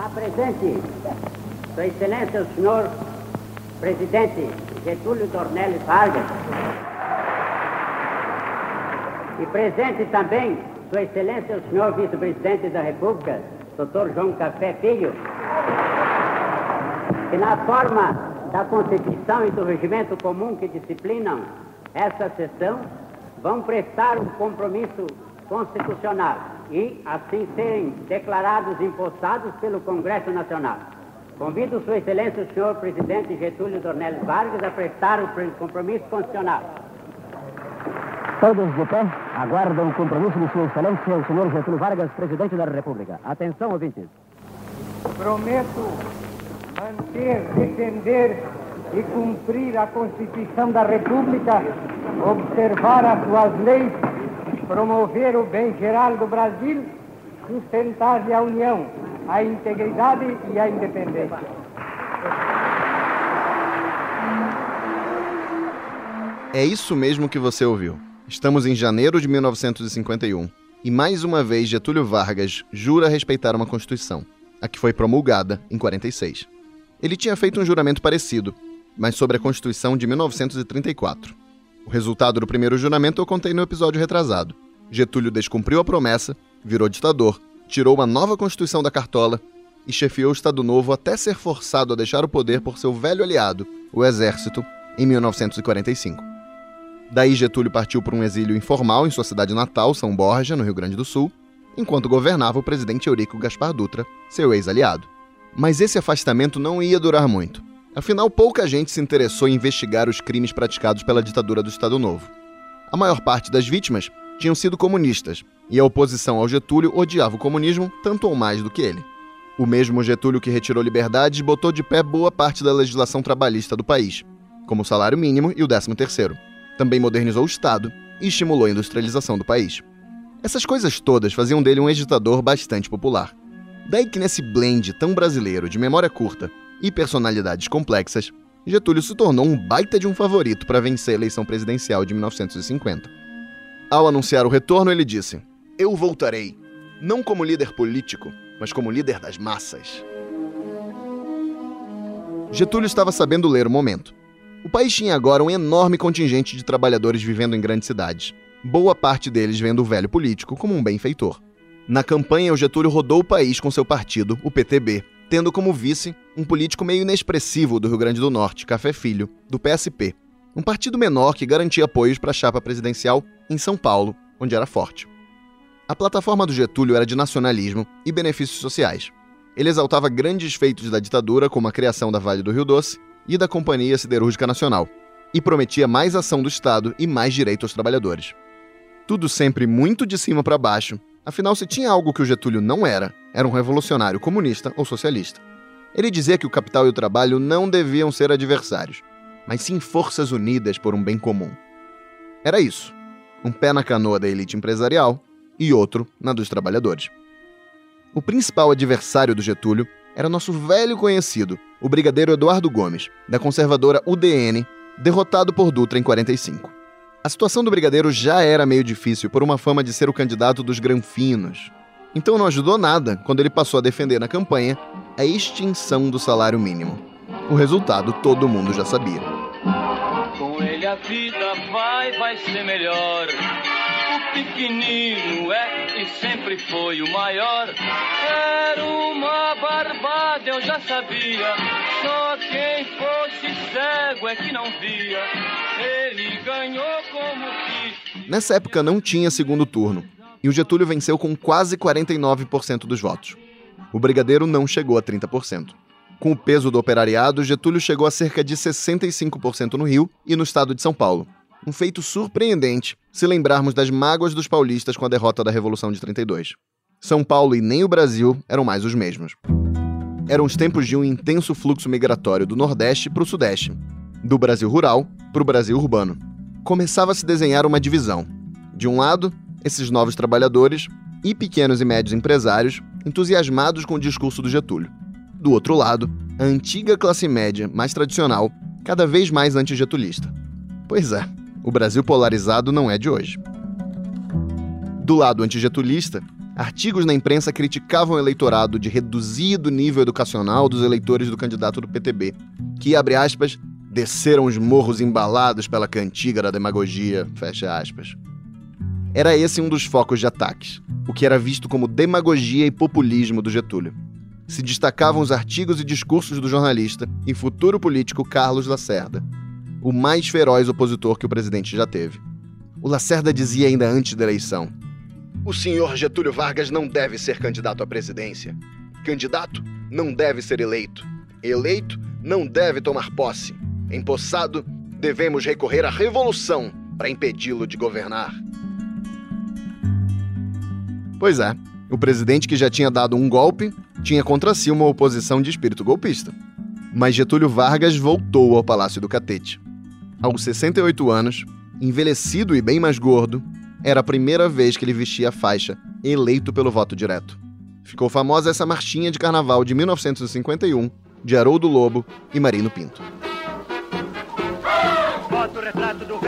Está presente, Sua Excelência, o senhor presidente Getúlio Dornelles Vargas. E presente também, Sua Excelência, o senhor vice-presidente da República, Dr. João Café Filho, que na forma da Constituição e do regimento comum que disciplinam essa sessão, vão prestar um compromisso constitucional e, assim, serem declarados impostados pelo Congresso Nacional. Convido Sua Excelência, o senhor presidente Getúlio Dornelles Vargas, a prestar o compromisso constitucional. Todos de pé aguardam o compromisso de Sua Excelência, o senhor Getúlio Vargas, presidente da República. Atenção, ouvintes. Prometo manter, defender e cumprir a Constituição da República, observar as suas leis, promover o bem geral do Brasil, sustentar-lhe a união, a integridade e a independência. É isso mesmo que você ouviu. Estamos em janeiro de 1951 e mais uma vez Getúlio Vargas jura respeitar uma Constituição, a que foi promulgada em 46. Ele tinha feito um juramento parecido, mas sobre a Constituição de 1934. O resultado do primeiro juramento eu contei no episódio retrasado. Getúlio descumpriu a promessa, virou ditador, tirou uma nova Constituição da cartola e chefiou o Estado Novo até ser forçado a deixar o poder por seu velho aliado, o Exército, em 1945. Daí Getúlio partiu para um exílio informal em sua cidade natal, São Borja, no Rio Grande do Sul, enquanto governava o presidente Eurico Gaspar Dutra, seu ex-aliado. Mas esse afastamento não ia durar muito. Afinal, pouca gente se interessou em investigar os crimes praticados pela ditadura do Estado Novo. A maior parte das vítimas tinham sido comunistas, e a oposição ao Getúlio odiava o comunismo tanto ou mais do que ele. O mesmo Getúlio que retirou liberdades botou de pé boa parte da legislação trabalhista do país, como o salário mínimo e o 13 terceiro também modernizou o Estado e estimulou a industrialização do país. Essas coisas todas faziam dele um editador bastante popular. Daí que nesse blend tão brasileiro de memória curta e personalidades complexas, Getúlio se tornou um baita de um favorito para vencer a eleição presidencial de 1950. Ao anunciar o retorno, ele disse: Eu voltarei, não como líder político, mas como líder das massas. Getúlio estava sabendo ler o momento. O país tinha agora um enorme contingente de trabalhadores vivendo em grandes cidades, boa parte deles vendo o velho político como um benfeitor. Na campanha, o Getúlio rodou o país com seu partido, o PTB, tendo como vice um político meio inexpressivo do Rio Grande do Norte, Café Filho, do PSP, um partido menor que garantia apoios para a chapa presidencial em São Paulo, onde era forte. A plataforma do Getúlio era de nacionalismo e benefícios sociais. Ele exaltava grandes feitos da ditadura, como a criação da Vale do Rio Doce e da Companhia Siderúrgica Nacional, e prometia mais ação do Estado e mais direito aos trabalhadores. Tudo sempre muito de cima para baixo, afinal, se tinha algo que o Getúlio não era, era um revolucionário comunista ou socialista. Ele dizia que o capital e o trabalho não deviam ser adversários, mas sim forças unidas por um bem comum. Era isso: um pé na canoa da elite empresarial e outro na dos trabalhadores. O principal adversário do Getúlio era nosso velho conhecido, o brigadeiro Eduardo Gomes, da conservadora UDN, derrotado por Dutra em 45. A situação do brigadeiro já era meio difícil por uma fama de ser o candidato dos granfinos. Então não ajudou nada quando ele passou a defender na campanha a extinção do salário mínimo. O resultado todo mundo já sabia. Com ele a vida vai, vai ser melhor pequenino é e sempre foi o maior. Era uma barbada, eu já sabia. Só quem fosse cego é que não via. Ele ganhou como quis. Nessa época não tinha segundo turno. E o Getúlio venceu com quase 49% dos votos. O Brigadeiro não chegou a 30%. Com o peso do operariado, Getúlio chegou a cerca de 65% no Rio e no estado de São Paulo, um feito surpreendente se lembrarmos das mágoas dos paulistas com a derrota da Revolução de 32. São Paulo e nem o Brasil eram mais os mesmos. Eram os tempos de um intenso fluxo migratório do Nordeste para o Sudeste, do Brasil rural para o Brasil urbano. Começava a se desenhar uma divisão. De um lado, esses novos trabalhadores e pequenos e médios empresários entusiasmados com o discurso do Getúlio. Do outro lado, a antiga classe média mais tradicional, cada vez mais antigetulista. Pois é, o Brasil polarizado não é de hoje. Do lado antigetulista, artigos na imprensa criticavam o eleitorado de reduzido nível educacional dos eleitores do candidato do PTB, que, abre aspas, desceram os morros embalados pela cantiga da demagogia, fecha aspas. Era esse um dos focos de ataques, o que era visto como demagogia e populismo do Getúlio. Se destacavam os artigos e discursos do jornalista e futuro político Carlos Lacerda, o mais feroz opositor que o presidente já teve. O Lacerda dizia ainda antes da eleição: O senhor Getúlio Vargas não deve ser candidato à presidência. Candidato não deve ser eleito. Eleito não deve tomar posse. Empossado, devemos recorrer à revolução para impedi-lo de governar. Pois é, o presidente que já tinha dado um golpe tinha contra si uma oposição de espírito golpista. Mas Getúlio Vargas voltou ao Palácio do Catete. Aos 68 anos, envelhecido e bem mais gordo, era a primeira vez que ele vestia a faixa, eleito pelo voto direto. Ficou famosa essa marchinha de carnaval de 1951, de Haroldo Lobo e Marino Pinto. Retrato do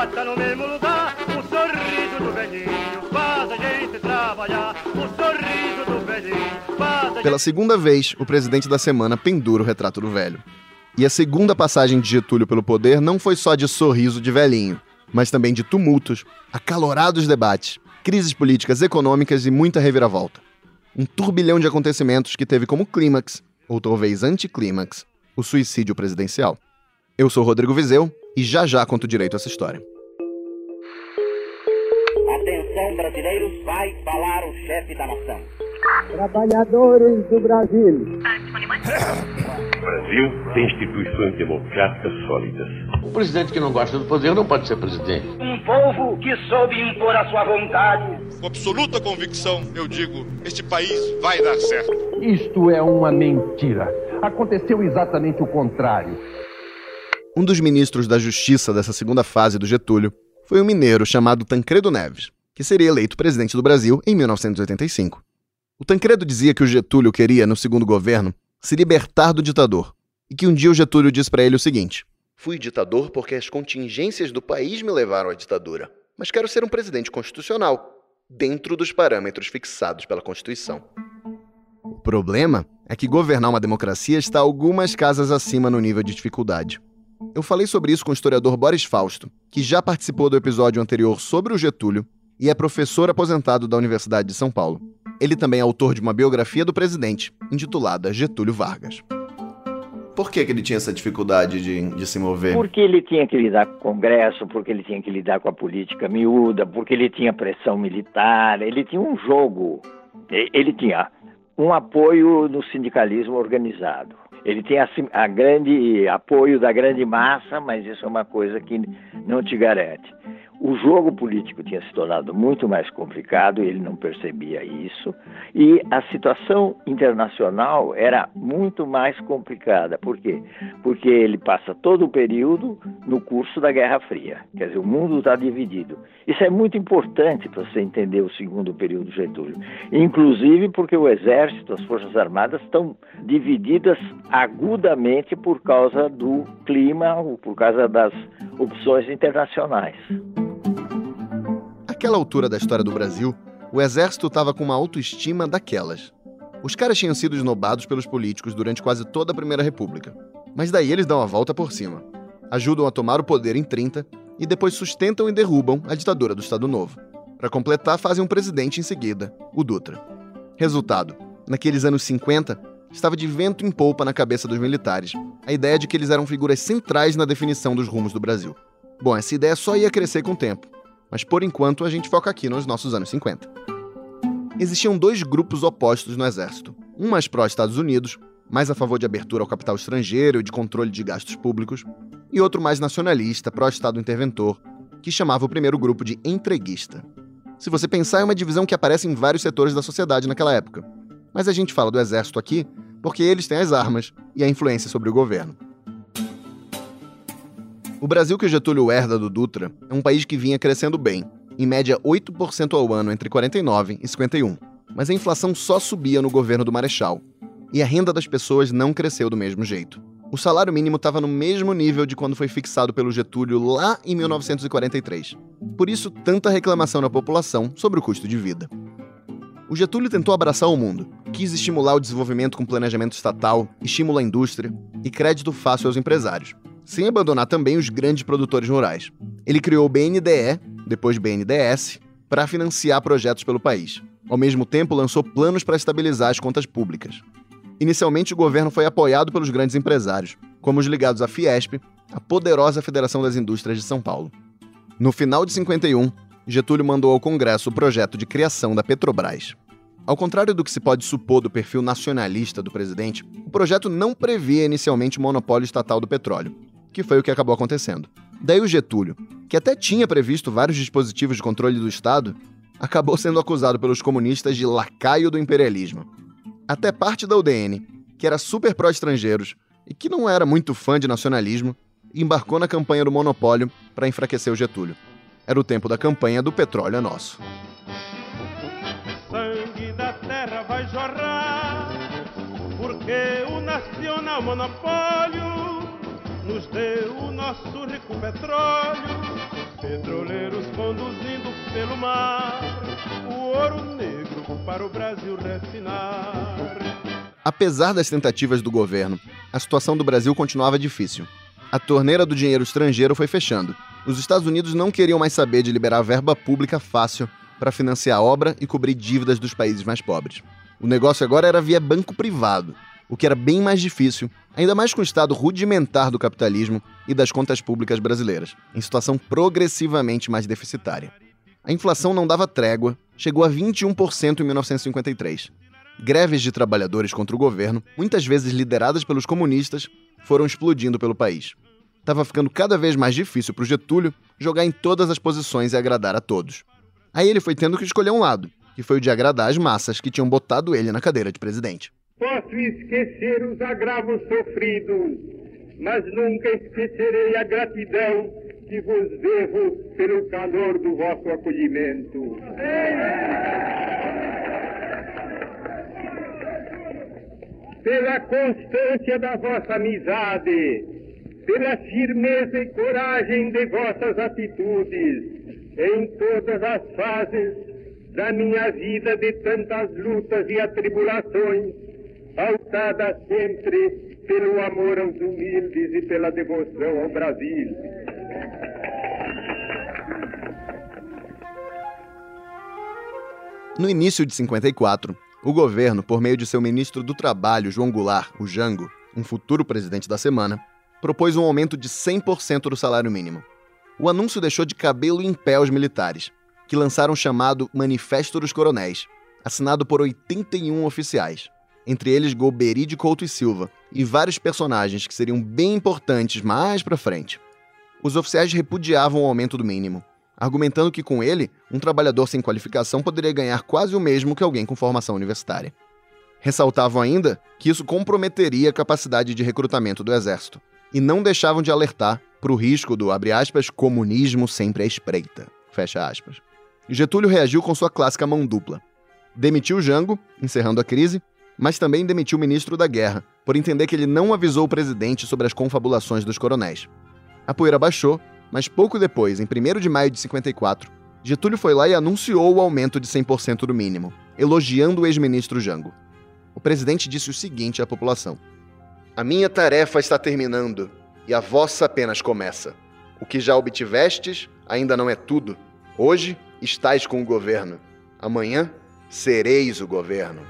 bota no mesmo lugar. O sorriso do velhinho faz a gente trabalhar. O sorriso do velhinho faz a Pela segunda vez, o presidente da semana pendura o retrato do velho. E a segunda passagem de Getúlio pelo poder não foi só de sorriso de velhinho, mas também de tumultos, acalorados debates, crises políticas, econômicas e muita reviravolta. Um turbilhão de acontecimentos que teve como clímax, ou talvez anticlímax, o suicídio presidencial. Eu sou Rodrigo Vizeu e já já conto direito essa história. Atenção, brasileiros, vai falar o chefe da nação. Trabalhadores do Brasil. O Brasil tem instituições democráticas sólidas. O presidente que não gosta do poder não pode ser presidente. Um povo que soube impor a sua vontade. Com absoluta convicção, eu digo: este país vai dar certo. Isto é uma mentira. Aconteceu exatamente o contrário. Um dos ministros da Justiça dessa segunda fase do Getúlio foi um mineiro chamado Tancredo Neves, que seria eleito presidente do Brasil em 1985. O Tancredo dizia que o Getúlio queria, no segundo governo, se libertar do ditador, e que um dia o Getúlio disse para ele o seguinte: Fui ditador porque as contingências do país me levaram à ditadura, mas quero ser um presidente constitucional, dentro dos parâmetros fixados pela Constituição. O problema é que governar uma democracia está algumas casas acima no nível de dificuldade. Eu falei sobre isso com o historiador Boris Fausto, que já participou do episódio anterior sobre o Getúlio e é professor aposentado da Universidade de São Paulo. Ele também é autor de uma biografia do presidente, intitulada Getúlio Vargas. Por que, que ele tinha essa dificuldade de, de se mover? Porque ele tinha que lidar com o Congresso, porque ele tinha que lidar com a política miúda, porque ele tinha pressão militar, ele tinha um jogo. Ele tinha um apoio no sindicalismo organizado. Ele tem a, a, grande apoio da grande massa, mas isso é uma coisa que não te garante. O jogo político tinha se tornado muito mais complicado, ele não percebia isso, e a situação internacional era muito mais complicada. Por quê? Porque ele passa todo o período no curso da Guerra Fria. Quer dizer, o mundo está dividido. Isso é muito importante para você entender o segundo período Getúlio. Inclusive porque o Exército, as Forças Armadas estão divididas agudamente por causa do clima, por causa das opções internacionais. Naquela altura da história do Brasil, o exército estava com uma autoestima daquelas. Os caras tinham sido esnobados pelos políticos durante quase toda a Primeira República. Mas daí eles dão a volta por cima. Ajudam a tomar o poder em 30 e depois sustentam e derrubam a ditadura do Estado Novo. Para completar, fazem um presidente em seguida, o Dutra. Resultado: naqueles anos 50, estava de vento em polpa na cabeça dos militares a ideia de que eles eram figuras centrais na definição dos rumos do Brasil. Bom, essa ideia só ia crescer com o tempo mas por enquanto a gente foca aqui nos nossos anos 50. Existiam dois grupos opostos no exército. Um mais pró-Estados Unidos, mais a favor de abertura ao capital estrangeiro e de controle de gastos públicos, e outro mais nacionalista, pró-Estado interventor, que chamava o primeiro grupo de entreguista. Se você pensar, é uma divisão que aparece em vários setores da sociedade naquela época. Mas a gente fala do exército aqui porque eles têm as armas e a influência sobre o governo. O Brasil que Getúlio herda do Dutra é um país que vinha crescendo bem, em média 8% ao ano entre 49 e 51. Mas a inflação só subia no governo do Marechal, e a renda das pessoas não cresceu do mesmo jeito. o salário mínimo estava no mesmo nível de quando foi fixado pelo Getúlio lá em 1943. Por isso, tanta reclamação na população sobre o custo de vida. O Getúlio tentou abraçar o mundo, quis estimular o desenvolvimento com planejamento estatal, estímulo à indústria e crédito fácil aos empresários, sem abandonar também os grandes produtores rurais. Ele criou o BNDE, depois BNDES, para financiar projetos pelo país. Ao mesmo tempo, lançou planos para estabilizar as contas públicas. Inicialmente, o governo foi apoiado pelos grandes empresários, como os ligados à Fiesp, a poderosa Federação das Indústrias de São Paulo. No final de 51, Getúlio mandou ao Congresso o projeto de criação da Petrobras. Ao contrário do que se pode supor do perfil nacionalista do presidente, o projeto não previa inicialmente o monopólio estatal do petróleo, que foi o que acabou acontecendo. Daí o Getúlio, que até tinha previsto vários dispositivos de controle do Estado, acabou sendo acusado pelos comunistas de lacaio do imperialismo até parte da UDN, que era super pró-estrangeiros e que não era muito fã de nacionalismo, embarcou na campanha do monopólio para enfraquecer o Getúlio. Era o tempo da campanha do petróleo é nosso. Sangue da terra vai jorrar, porque o nacional monopólio nos deu o nosso rico petróleo. Petroleiros conduzindo pelo mar o ouro negro para o Brasil refinar. Apesar das tentativas do governo, a situação do Brasil continuava difícil. A torneira do dinheiro estrangeiro foi fechando. Os Estados Unidos não queriam mais saber de liberar verba pública fácil para financiar obra e cobrir dívidas dos países mais pobres. O negócio agora era via banco privado, o que era bem mais difícil, ainda mais com o estado rudimentar do capitalismo e das contas públicas brasileiras, em situação progressivamente mais deficitária. A inflação não dava trégua, chegou a 21% em 1953. Greves de trabalhadores contra o governo, muitas vezes lideradas pelos comunistas, foram explodindo pelo país. Estava ficando cada vez mais difícil para o Getúlio jogar em todas as posições e agradar a todos. Aí ele foi tendo que escolher um lado, que foi o de agradar as massas que tinham botado ele na cadeira de presidente. Posso esquecer os agravos sofridos, mas nunca esquecerei a gratidão que vos devo pelo calor do vosso acolhimento. Pela constância da vossa amizade, pela firmeza e coragem de vossas atitudes, em todas as fases da minha vida de tantas lutas e atribulações, pautada sempre pelo amor aos humildes e pela devoção ao Brasil. No início de 54, o governo, por meio de seu ministro do Trabalho, João Goulart, o Jango, um futuro presidente da semana, propôs um aumento de 100% do salário mínimo. O anúncio deixou de cabelo em pé os militares, que lançaram o chamado Manifesto dos Coronéis, assinado por 81 oficiais, entre eles Golbery de Couto e Silva, e vários personagens que seriam bem importantes mais para frente. Os oficiais repudiavam o aumento do mínimo, argumentando que com ele, um trabalhador sem qualificação poderia ganhar quase o mesmo que alguém com formação universitária. Ressaltavam ainda que isso comprometeria a capacidade de recrutamento do exército, e não deixavam de alertar para o risco do, aspas, comunismo sempre à espreita. Getúlio reagiu com sua clássica mão dupla. Demitiu Jango, encerrando a crise, mas também demitiu o ministro da Guerra, por entender que ele não avisou o presidente sobre as confabulações dos coronéis. A poeira baixou mas pouco depois, em 1 de maio de 54, Getúlio foi lá e anunciou o aumento de 100% do mínimo, elogiando o ex-ministro Jango. O presidente disse o seguinte à população: A minha tarefa está terminando e a vossa apenas começa. O que já obtivestes ainda não é tudo. Hoje estáis com o governo. Amanhã sereis o governo.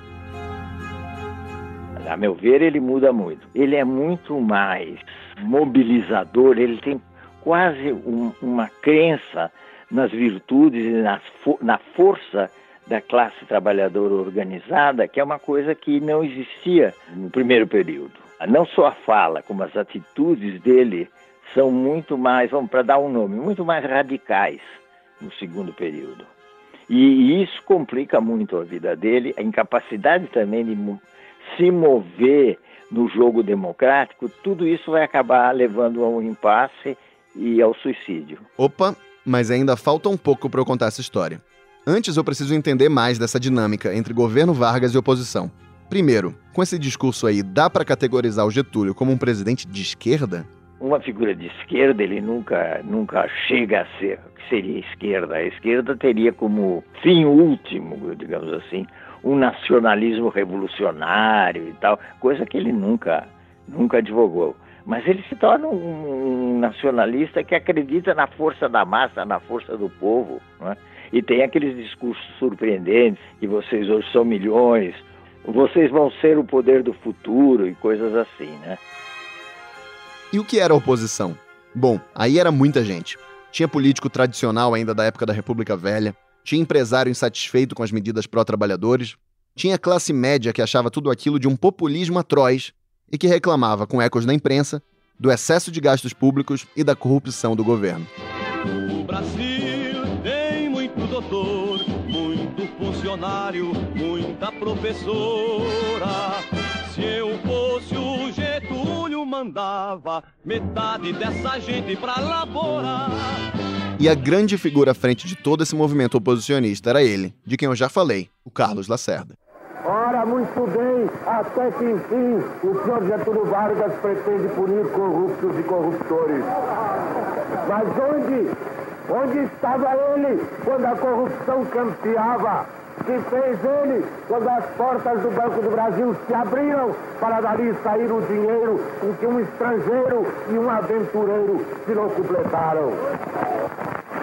A meu ver, ele muda muito. Ele é muito mais mobilizador, ele tem quase um, uma crença nas virtudes e nas, na força da classe trabalhadora organizada, que é uma coisa que não existia no primeiro período. Não só a fala, como as atitudes dele são muito mais, vamos para dar um nome, muito mais radicais no segundo período. E isso complica muito a vida dele, a incapacidade também de se mover no jogo democrático, tudo isso vai acabar levando a um impasse e ao suicídio. Opa, mas ainda falta um pouco para eu contar essa história. Antes eu preciso entender mais dessa dinâmica entre governo Vargas e oposição. Primeiro, com esse discurso aí, dá para categorizar o Getúlio como um presidente de esquerda? Uma figura de esquerda, ele nunca, nunca chega a ser que seria esquerda. A esquerda teria como fim último, digamos assim, um nacionalismo revolucionário e tal, coisa que ele nunca, nunca advogou. Mas ele se torna um nacionalista que acredita na força da massa, na força do povo. Né? E tem aqueles discursos surpreendentes, que vocês hoje são milhões, vocês vão ser o poder do futuro e coisas assim, né? E o que era a oposição? Bom, aí era muita gente. Tinha político tradicional ainda da época da República Velha, tinha empresário insatisfeito com as medidas pró-trabalhadores, tinha classe média que achava tudo aquilo de um populismo atroz e que reclamava, com ecos na imprensa, do excesso de gastos públicos e da corrupção do governo. O Brasil tem muito doutor, muito funcionário, muita professora. Se eu fosse o Getúlio, mandava metade dessa gente pra laborar. E a grande figura à frente de todo esse movimento oposicionista era ele, de quem eu já falei, o Carlos Lacerda. Ora, muito bem, até que enfim o senhor Getúlio Vargas pretende punir corruptos e corruptores. Mas onde, onde estava ele quando a corrupção campeava? Que fez ele quando as portas do Banco do Brasil se abriram para dali sair o dinheiro com que um estrangeiro e um aventureiro se não completaram?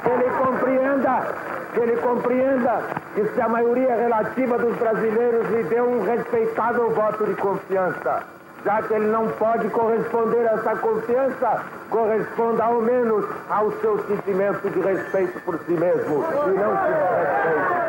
Ele compreenda ele compreenda que se a maioria relativa dos brasileiros lhe deu um respeitável voto de confiança, já que ele não pode corresponder a essa confiança, corresponda ao menos ao seu sentimento de respeito por si mesmo e não se respeito.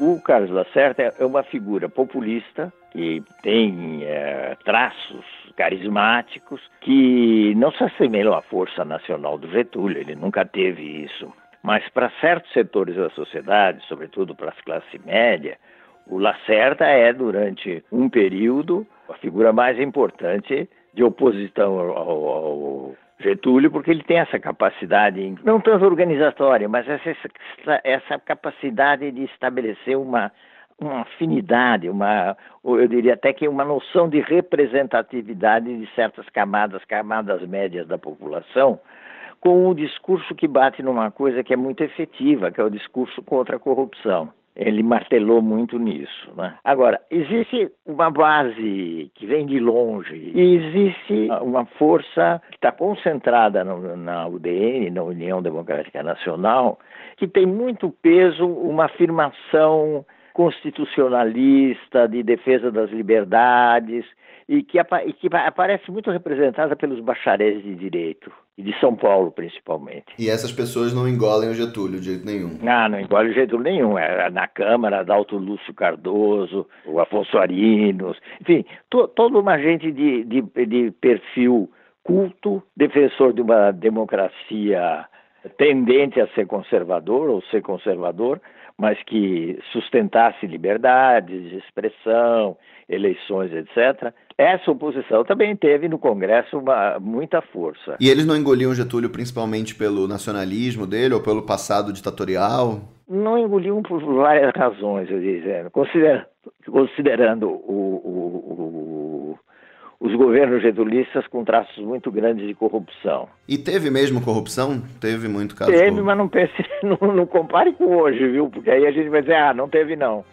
O Carlos Lacerda é uma figura populista que tem é, traços carismáticos que não se assemelham à força nacional do Getúlio, ele nunca teve isso. Mas para certos setores da sociedade, sobretudo para as classes média, o Lacerda é, durante um período, a figura mais importante de oposição ao, ao Getúlio, porque ele tem essa capacidade, não tanto organizatória, mas essa, essa capacidade de estabelecer uma, uma afinidade, uma, eu diria até que uma noção de representatividade de certas camadas, camadas médias da população, com um discurso que bate numa coisa que é muito efetiva, que é o discurso contra a corrupção. Ele martelou muito nisso. Né? Agora, existe uma base que vem de longe, e existe uma força que está concentrada no, na UDN, na União Democrática Nacional, que tem muito peso, uma afirmação constitucionalista, de defesa das liberdades, e que, e que aparece muito representada pelos bacharéis de direito, e de São Paulo principalmente. E essas pessoas não engolem o Getúlio de jeito nenhum? Ah, não engolem o Getúlio nenhum. É, na Câmara, Dalto Lúcio Cardoso, o Afonso Arinos, enfim, to, toda uma gente de, de, de perfil culto, defensor de uma democracia tendente a ser conservador ou ser conservador, mas que sustentasse liberdades de expressão, eleições, etc. Essa oposição também teve no Congresso uma, muita força. E eles não engoliam Getúlio principalmente pelo nacionalismo dele ou pelo passado ditatorial? Não engoliam por várias razões, eu dizendo. Considerando, considerando o, o, o os governos getulistas com traços muito grandes de corrupção. E teve mesmo corrupção? Teve muito caso? Teve, mas não pense, não, não, compare com hoje, viu? Porque aí a gente vai dizer, ah, não teve não.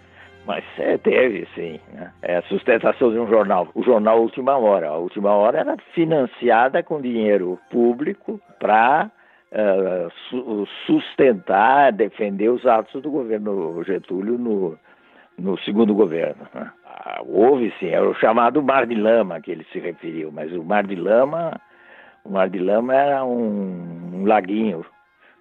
Mas é, teve, sim. Né? É a sustentação de um jornal. O jornal Última Hora. A Última Hora era financiada com dinheiro público para uh, su sustentar, defender os atos do governo Getúlio no, no segundo governo. Né? Ah, houve sim, era o chamado Mar de Lama que ele se referiu, mas o Mar de Lama, o Mar de Lama era um, um laguinho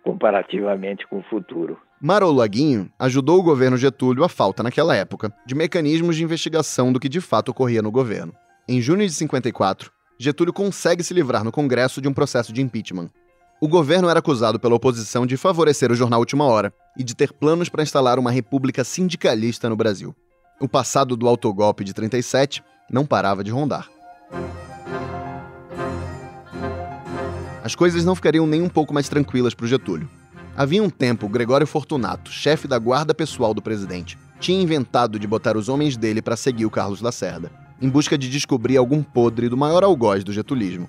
comparativamente com o futuro. Mar ou Laguinho ajudou o governo Getúlio à falta naquela época de mecanismos de investigação do que de fato ocorria no governo. Em junho de 54, Getúlio consegue se livrar no Congresso de um processo de impeachment. O governo era acusado pela oposição de favorecer o jornal Última Hora e de ter planos para instalar uma república sindicalista no Brasil. O passado do autogolpe de 37 não parava de rondar. As coisas não ficariam nem um pouco mais tranquilas para o Getúlio. Havia um tempo, Gregório Fortunato, chefe da guarda pessoal do presidente, tinha inventado de botar os homens dele para seguir o Carlos Lacerda, em busca de descobrir algum podre do maior algoz do getulismo.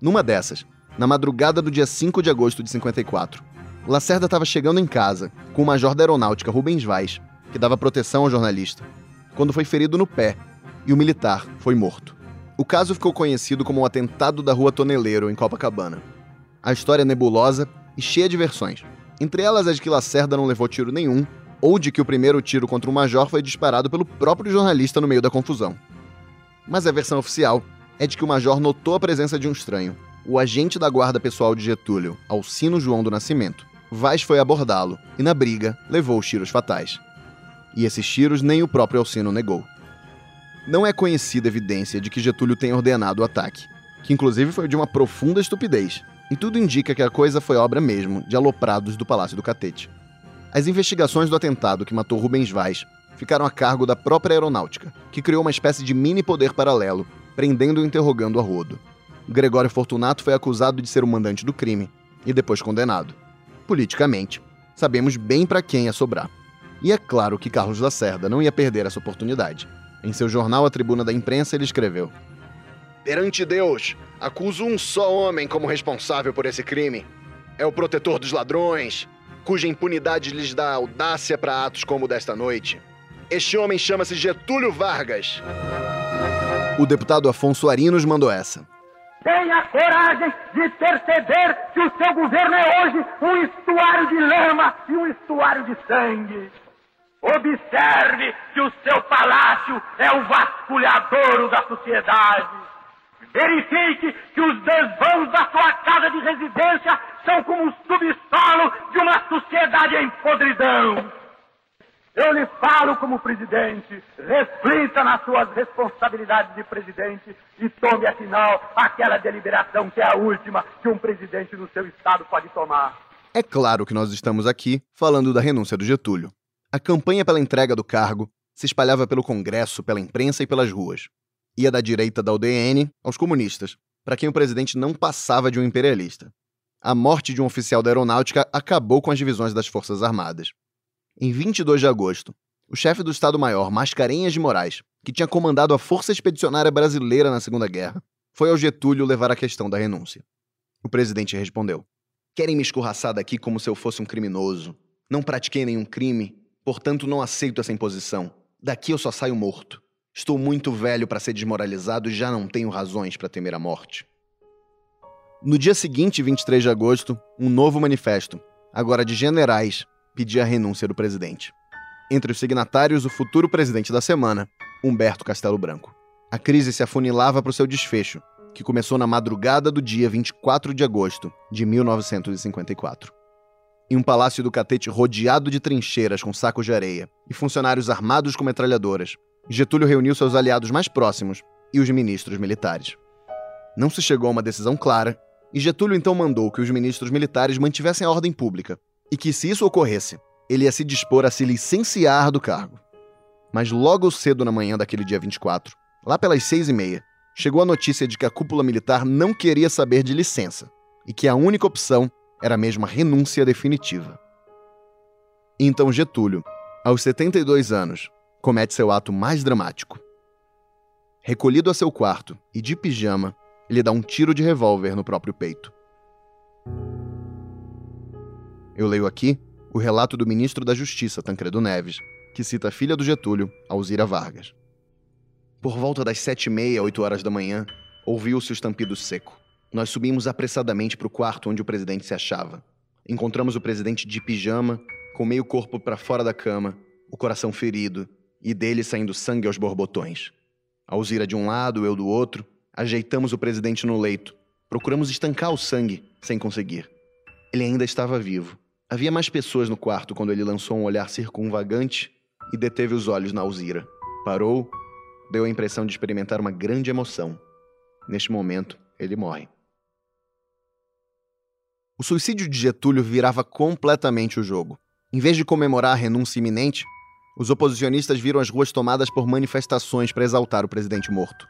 Numa dessas, na madrugada do dia 5 de agosto de 54, Lacerda estava chegando em casa com o major da aeronáutica Rubens Vaz, que dava proteção ao jornalista, quando foi ferido no pé e o militar foi morto. O caso ficou conhecido como o atentado da Rua Toneleiro, em Copacabana. A história é nebulosa e cheia de versões, entre elas a de que Lacerda não levou tiro nenhum, ou de que o primeiro tiro contra o major foi disparado pelo próprio jornalista no meio da confusão. Mas a versão oficial é de que o major notou a presença de um estranho, o agente da guarda pessoal de Getúlio, Alcino João do Nascimento. Vaz foi abordá-lo e, na briga, levou os tiros fatais. E esses tiros nem o próprio Alcino negou. Não é conhecida evidência de que Getúlio tenha ordenado o ataque, que inclusive foi de uma profunda estupidez, e tudo indica que a coisa foi obra mesmo de aloprados do Palácio do Catete. As investigações do atentado que matou Rubens Vaz ficaram a cargo da própria aeronáutica, que criou uma espécie de mini poder paralelo, prendendo e interrogando a rodo. Gregório Fortunato foi acusado de ser o mandante do crime e depois condenado. Politicamente, sabemos bem para quem ia sobrar. E é claro que Carlos Lacerda não ia perder essa oportunidade. Em seu jornal A Tribuna da Imprensa, ele escreveu: Perante Deus, acuso um só homem como responsável por esse crime. É o protetor dos ladrões, cuja impunidade lhes dá audácia para atos como o desta noite. Este homem chama-se Getúlio Vargas. O deputado Afonso Arinos mandou essa. Tenha coragem de perceber que o seu governo é hoje um estuário de lama e um estuário de sangue. Observe que o seu palácio é o vasculhadouro da sociedade. Verifique que os desvãos da sua casa de residência são como o subsolo de uma sociedade em podridão. Eu lhe falo como presidente, reflita nas suas responsabilidades de presidente e tome, afinal, aquela deliberação que é a última que um presidente do seu estado pode tomar. É claro que nós estamos aqui falando da renúncia do Getúlio. A campanha pela entrega do cargo se espalhava pelo Congresso, pela imprensa e pelas ruas. Ia da direita da UDN aos comunistas, para quem o presidente não passava de um imperialista. A morte de um oficial da aeronáutica acabou com as divisões das Forças Armadas. Em 22 de agosto, o chefe do Estado-Maior, Mascarenhas de Moraes, que tinha comandado a Força Expedicionária Brasileira na Segunda Guerra, foi ao Getúlio levar a questão da renúncia. O presidente respondeu: Querem me escorraçar daqui como se eu fosse um criminoso. Não pratiquei nenhum crime, portanto não aceito essa imposição. Daqui eu só saio morto. Estou muito velho para ser desmoralizado e já não tenho razões para temer a morte. No dia seguinte, 23 de agosto, um novo manifesto, agora de generais, pedia a renúncia do presidente. Entre os signatários, o futuro presidente da semana, Humberto Castelo Branco. A crise se afunilava para o seu desfecho, que começou na madrugada do dia 24 de agosto de 1954. Em um palácio do Catete rodeado de trincheiras com sacos de areia e funcionários armados com metralhadoras, Getúlio reuniu seus aliados mais próximos e os ministros militares. Não se chegou a uma decisão clara, e Getúlio então mandou que os ministros militares mantivessem a ordem pública e que, se isso ocorresse, ele ia se dispor a se licenciar do cargo. Mas logo cedo na manhã daquele dia 24, lá pelas seis e meia, chegou a notícia de que a cúpula militar não queria saber de licença e que a única opção era mesmo a renúncia definitiva. Então Getúlio, aos 72 anos, comete seu ato mais dramático. Recolhido a seu quarto e de pijama, ele dá um tiro de revólver no próprio peito. Eu leio aqui o relato do ministro da Justiça, Tancredo Neves, que cita a filha do Getúlio, Alzira Vargas. Por volta das sete e meia, oito horas da manhã, ouviu-se o estampido seco. Nós subimos apressadamente para o quarto onde o presidente se achava. Encontramos o presidente de pijama, com meio corpo para fora da cama, o coração ferido e dele saindo sangue aos borbotões. Alzira de um lado, eu do outro, ajeitamos o presidente no leito. Procuramos estancar o sangue, sem conseguir. Ele ainda estava vivo, Havia mais pessoas no quarto quando ele lançou um olhar circunvagante e deteve os olhos na Alzira. Parou, deu a impressão de experimentar uma grande emoção. Neste momento, ele morre. O suicídio de Getúlio virava completamente o jogo. Em vez de comemorar a renúncia iminente, os oposicionistas viram as ruas tomadas por manifestações para exaltar o presidente morto.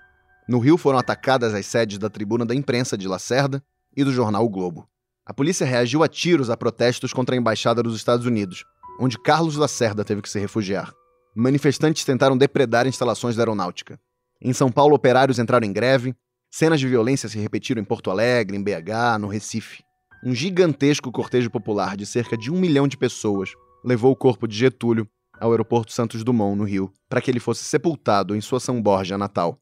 No Rio foram atacadas as sedes da tribuna da imprensa de Lacerda e do jornal o Globo. A polícia reagiu a tiros a protestos contra a embaixada dos Estados Unidos, onde Carlos Lacerda teve que se refugiar. manifestantes tentaram depredar instalações da aeronáutica. Em São Paulo, operários entraram em greve, cenas de violência se repetiram em Porto Alegre, em BH, no Recife. Um gigantesco cortejo popular de cerca de um milhão de pessoas levou o corpo de Getúlio ao aeroporto Santos Dumont, no Rio, para que ele fosse sepultado em sua São Borja natal.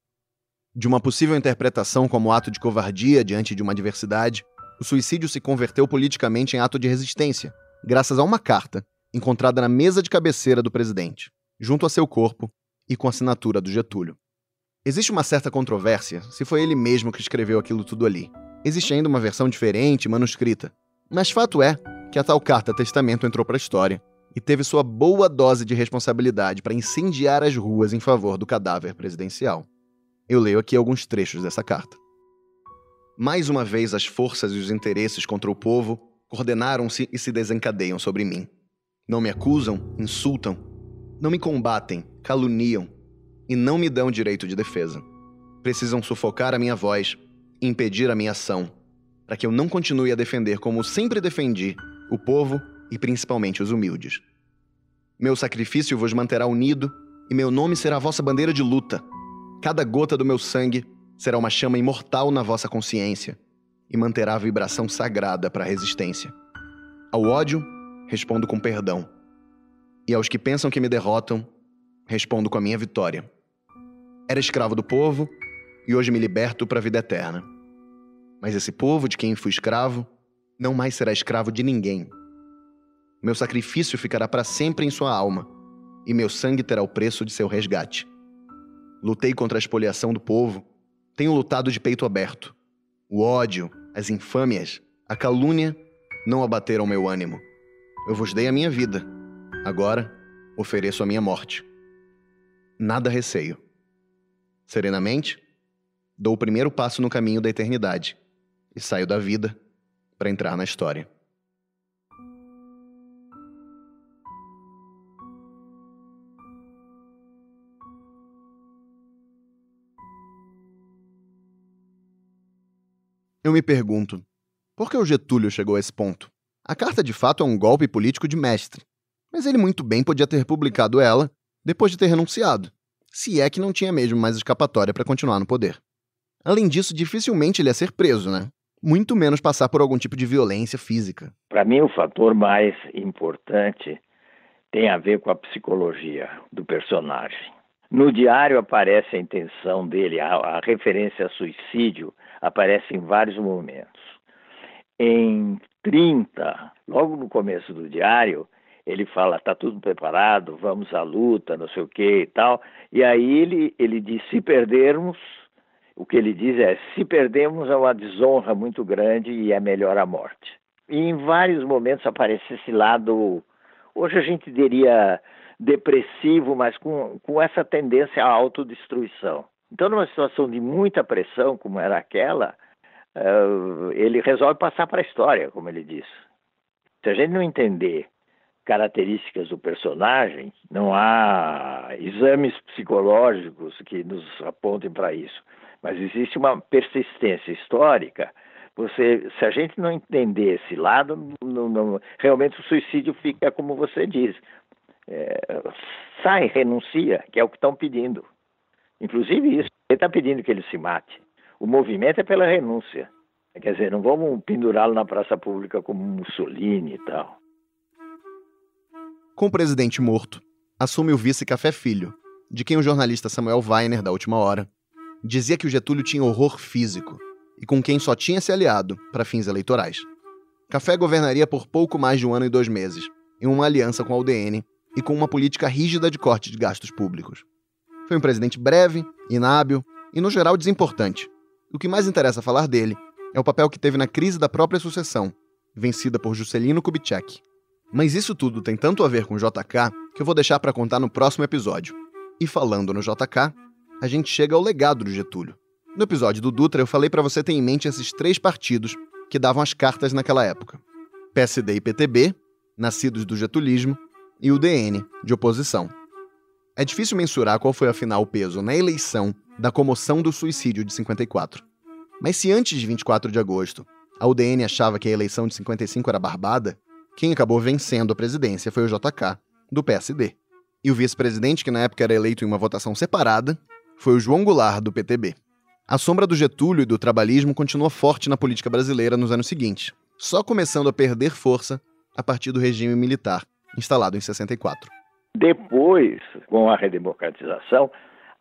De uma possível interpretação como ato de covardia diante de uma adversidade, o suicídio se converteu politicamente em ato de resistência, graças a uma carta encontrada na mesa de cabeceira do presidente, junto a seu corpo e com a assinatura do Getúlio. Existe uma certa controvérsia se foi ele mesmo que escreveu aquilo tudo ali. Existe ainda uma versão diferente, manuscrita. Mas fato é que a tal carta testamento entrou para a história e teve sua boa dose de responsabilidade para incendiar as ruas em favor do cadáver presidencial. Eu leio aqui alguns trechos dessa carta. Mais uma vez, as forças e os interesses contra o povo coordenaram-se e se desencadeiam sobre mim. Não me acusam, insultam, não me combatem, caluniam e não me dão direito de defesa. Precisam sufocar a minha voz e impedir a minha ação, para que eu não continue a defender como sempre defendi o povo e principalmente os humildes. Meu sacrifício vos manterá unido e meu nome será vossa bandeira de luta. Cada gota do meu sangue será uma chama imortal na vossa consciência e manterá a vibração sagrada para a resistência. Ao ódio, respondo com perdão. E aos que pensam que me derrotam, respondo com a minha vitória. Era escravo do povo e hoje me liberto para a vida eterna. Mas esse povo de quem fui escravo não mais será escravo de ninguém. Meu sacrifício ficará para sempre em sua alma, e meu sangue terá o preço de seu resgate. Lutei contra a expoliação do povo tenho lutado de peito aberto. O ódio, as infâmias, a calúnia não abateram meu ânimo. Eu vos dei a minha vida. Agora ofereço a minha morte. Nada receio. Serenamente, dou o primeiro passo no caminho da eternidade e saio da vida para entrar na história. Eu me pergunto, por que o Getúlio chegou a esse ponto? A carta de fato é um golpe político de mestre, mas ele muito bem podia ter publicado ela depois de ter renunciado, se é que não tinha mesmo mais escapatória para continuar no poder. Além disso, dificilmente ele ia ser preso, né? Muito menos passar por algum tipo de violência física. Para mim, o fator mais importante tem a ver com a psicologia do personagem. No diário aparece a intenção dele, a, a referência a suicídio aparece em vários momentos. Em 30, logo no começo do diário, ele fala, está tudo preparado, vamos à luta, não sei o que e tal. E aí ele, ele diz, se perdermos, o que ele diz é, se perdermos é uma desonra muito grande e é melhor a morte. E em vários momentos aparece esse lado, hoje a gente diria depressivo, mas com, com essa tendência à autodestruição. Então, numa situação de muita pressão, como era aquela, uh, ele resolve passar para a história, como ele diz. Se a gente não entender características do personagem, não há exames psicológicos que nos apontem para isso. Mas existe uma persistência histórica. Você, se a gente não entender esse lado, não, não, realmente o suicídio fica como você diz, é, sai, renuncia, que é o que estão pedindo. Inclusive isso, ele está pedindo que ele se mate. O movimento é pela renúncia. Quer dizer, não vamos pendurá-lo na praça pública como Mussolini e tal. Com o presidente morto, assume o vice Café Filho, de quem o jornalista Samuel Weiner, da última hora, dizia que o Getúlio tinha horror físico e com quem só tinha se aliado para fins eleitorais. Café governaria por pouco mais de um ano e dois meses, em uma aliança com a UDN e com uma política rígida de corte de gastos públicos. Foi um presidente breve, inábil e, no geral, desimportante. O que mais interessa falar dele é o papel que teve na crise da própria sucessão, vencida por Juscelino Kubitschek. Mas isso tudo tem tanto a ver com JK que eu vou deixar para contar no próximo episódio. E falando no JK, a gente chega ao legado do Getúlio. No episódio do Dutra, eu falei para você ter em mente esses três partidos que davam as cartas naquela época: PSD e PTB, nascidos do getulismo, e o DN, de oposição. É difícil mensurar qual foi afinal o peso na eleição da comoção do suicídio de 54. Mas se antes de 24 de agosto a UDN achava que a eleição de 55 era barbada, quem acabou vencendo a presidência foi o JK, do PSD. E o vice-presidente, que na época era eleito em uma votação separada, foi o João Goulart, do PTB. A sombra do Getúlio e do trabalhismo continuou forte na política brasileira nos anos seguintes, só começando a perder força a partir do regime militar, instalado em 64. Depois, com a redemocratização,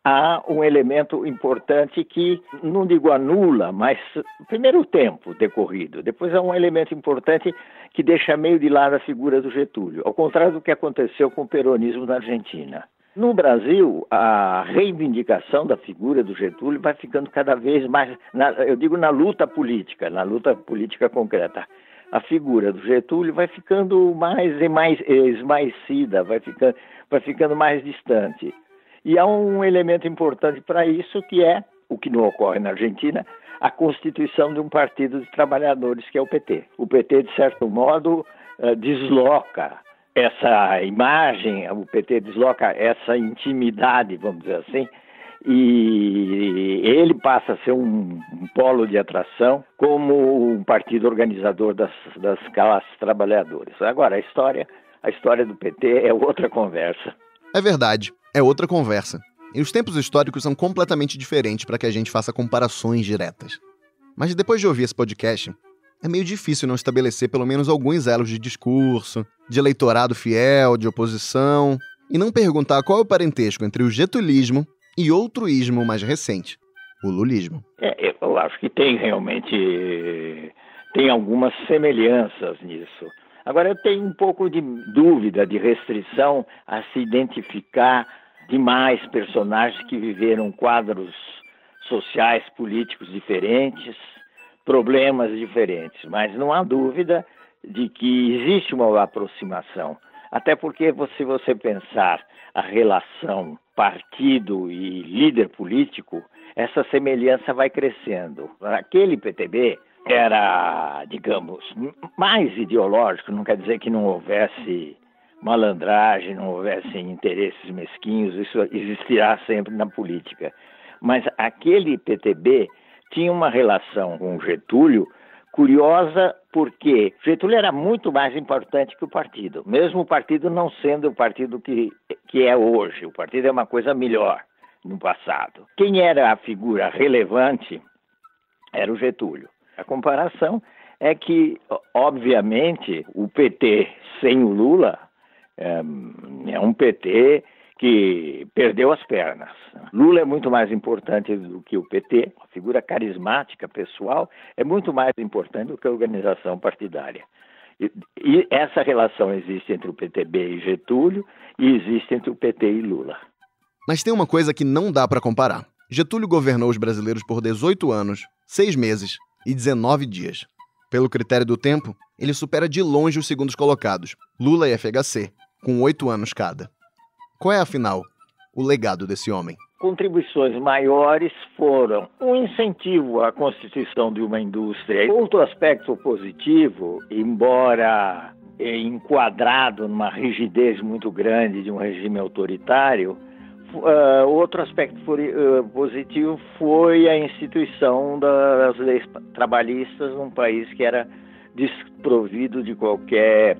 há um elemento importante que, não digo anula, mas primeiro o tempo decorrido, depois há um elemento importante que deixa meio de lado a figura do Getúlio, ao contrário do que aconteceu com o peronismo na Argentina. No Brasil, a reivindicação da figura do Getúlio vai ficando cada vez mais, na, eu digo na luta política, na luta política concreta. A figura do Getúlio vai ficando mais e mais esmaecida, vai ficando, vai ficando mais distante. E há um elemento importante para isso que é, o que não ocorre na Argentina, a constituição de um partido de trabalhadores que é o PT. O PT, de certo modo, eh, desloca essa imagem, o PT desloca essa intimidade, vamos dizer assim, e ele passa a ser um, um polo de atração como um partido organizador das, das classes trabalhadoras. Agora, a história, a história do PT é outra conversa. É verdade, é outra conversa. E os tempos históricos são completamente diferentes para que a gente faça comparações diretas. Mas depois de ouvir esse podcast, é meio difícil não estabelecer pelo menos alguns elos de discurso, de eleitorado fiel, de oposição, e não perguntar qual é o parentesco entre o getulismo e outro ismo mais recente, o lulismo. É, eu acho que tem realmente tem algumas semelhanças nisso. Agora eu tenho um pouco de dúvida, de restrição a se identificar demais personagens que viveram quadros sociais, políticos diferentes, problemas diferentes, mas não há dúvida de que existe uma aproximação. Até porque, se você pensar a relação partido e líder político, essa semelhança vai crescendo. Aquele PTB era, digamos, mais ideológico, não quer dizer que não houvesse malandragem, não houvesse interesses mesquinhos, isso existirá sempre na política. Mas aquele PTB tinha uma relação com Getúlio curiosa porque Getúlio era muito mais importante que o partido, mesmo o partido não sendo o partido que, que é hoje. O partido é uma coisa melhor no passado. Quem era a figura relevante era o Getúlio. A comparação é que, obviamente, o PT sem o Lula é, é um PT que perdeu as pernas. Lula é muito mais importante do que o PT, a figura carismática, pessoal, é muito mais importante do que a organização partidária. E, e essa relação existe entre o PTB e Getúlio e existe entre o PT e Lula. Mas tem uma coisa que não dá para comparar. Getúlio governou os brasileiros por 18 anos, 6 meses e 19 dias. Pelo critério do tempo, ele supera de longe os segundos colocados, Lula e FHC, com 8 anos cada. Qual é, afinal, o legado desse homem? Contribuições maiores foram um incentivo à constituição de uma indústria. Outro aspecto positivo, embora enquadrado numa rigidez muito grande de um regime autoritário, Uh, outro aspecto uh, positivo foi a instituição das leis trabalhistas num país que era desprovido de qualquer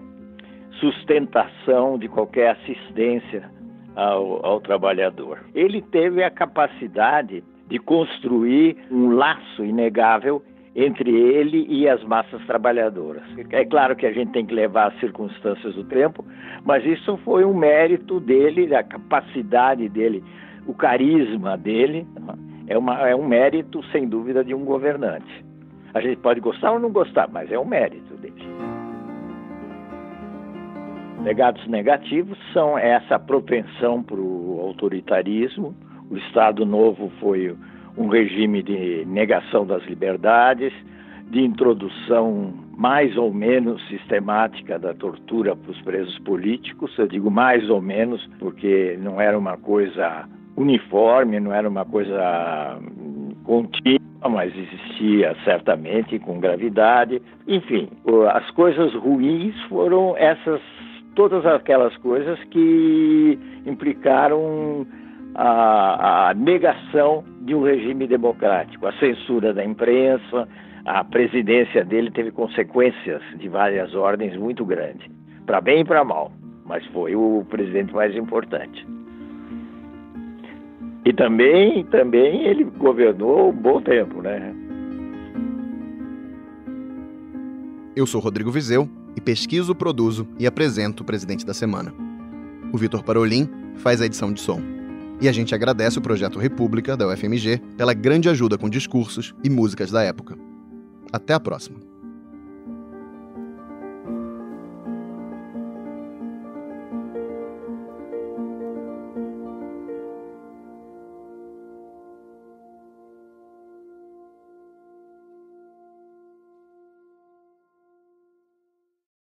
sustentação, de qualquer assistência ao, ao trabalhador. Ele teve a capacidade de construir um laço inegável entre ele e as massas trabalhadoras. É claro que a gente tem que levar as circunstâncias do tempo, mas isso foi um mérito dele, a capacidade dele, o carisma dele, é, uma, é um mérito, sem dúvida, de um governante. A gente pode gostar ou não gostar, mas é um mérito dele. Legados negativos são essa propensão para o autoritarismo. O Estado Novo foi um regime de negação das liberdades, de introdução mais ou menos sistemática da tortura para os presos políticos. Eu digo mais ou menos porque não era uma coisa uniforme, não era uma coisa contínua, mas existia certamente com gravidade. Enfim, as coisas ruins foram essas todas aquelas coisas que implicaram a, a, negação de um regime democrático, a censura da imprensa, a presidência dele teve consequências de várias ordens muito grandes, para bem e para mal. mas foi o presidente mais importante. E também, também ele governou um bom tempo, né? Eu sou Rodrigo Vizeu pesquiso, produzo e apresento o Presidente da Semana. O Vitor Parolin faz a edição de som. E a gente agradece o Projeto República da UFMG pela grande ajuda com discursos e músicas da época. Até a próxima.